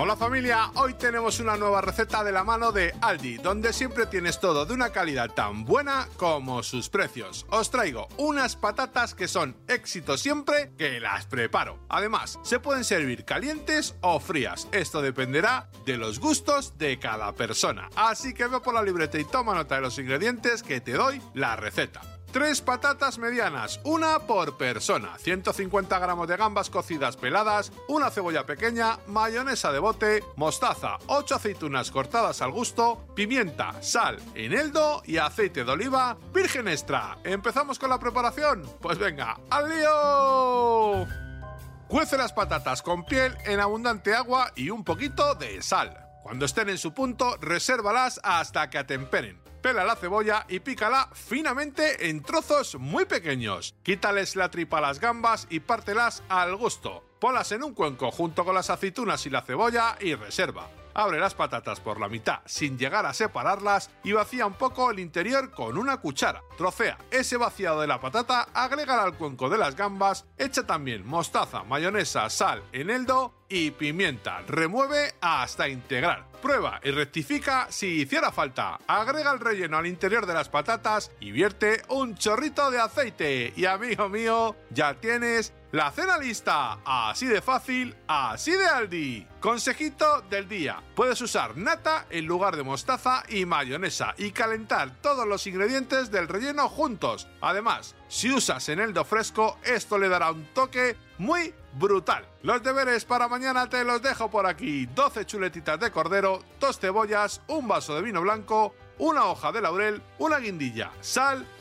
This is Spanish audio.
Hola familia, hoy tenemos una nueva receta de la mano de Aldi, donde siempre tienes todo de una calidad tan buena como sus precios. Os traigo unas patatas que son éxito siempre que las preparo. Además, se pueden servir calientes o frías, esto dependerá de los gustos de cada persona. Así que ve por la libreta y toma nota de los ingredientes que te doy la receta. Tres patatas medianas, una por persona, 150 gramos de gambas cocidas peladas, una cebolla pequeña, mayonesa de bote, mostaza, 8 aceitunas cortadas al gusto, pimienta, sal, eneldo y aceite de oliva virgen extra. ¿Empezamos con la preparación? Pues venga, ¡al lío! Cuece las patatas con piel en abundante agua y un poquito de sal. Cuando estén en su punto, resérvalas hasta que atemperen. Pela la cebolla y pícala finamente en trozos muy pequeños. Quítales la tripa a las gambas y pártelas al gusto. Ponlas en un cuenco junto con las aceitunas y la cebolla y reserva. Abre las patatas por la mitad sin llegar a separarlas y vacía un poco el interior con una cuchara. Trocea ese vaciado de la patata, agrégala al cuenco de las gambas, echa también mostaza, mayonesa, sal, eneldo y pimienta. Remueve hasta integrar. Prueba y rectifica si hiciera falta. Agrega el relleno al interior de las patatas y vierte un chorrito de aceite. Y amigo mío, ya tienes la cena lista. Así de fácil, así de Aldi. Consejito del día. Puedes usar nata en lugar de mostaza y mayonesa y calentar todos los ingredientes del relleno juntos. Además, si usas eneldo fresco, esto le dará un toque muy brutal. Los deberes para mañana te los dejo por aquí. 12 chuletitas de cordero, dos cebollas, un vaso de vino blanco, una hoja de laurel, una guindilla, sal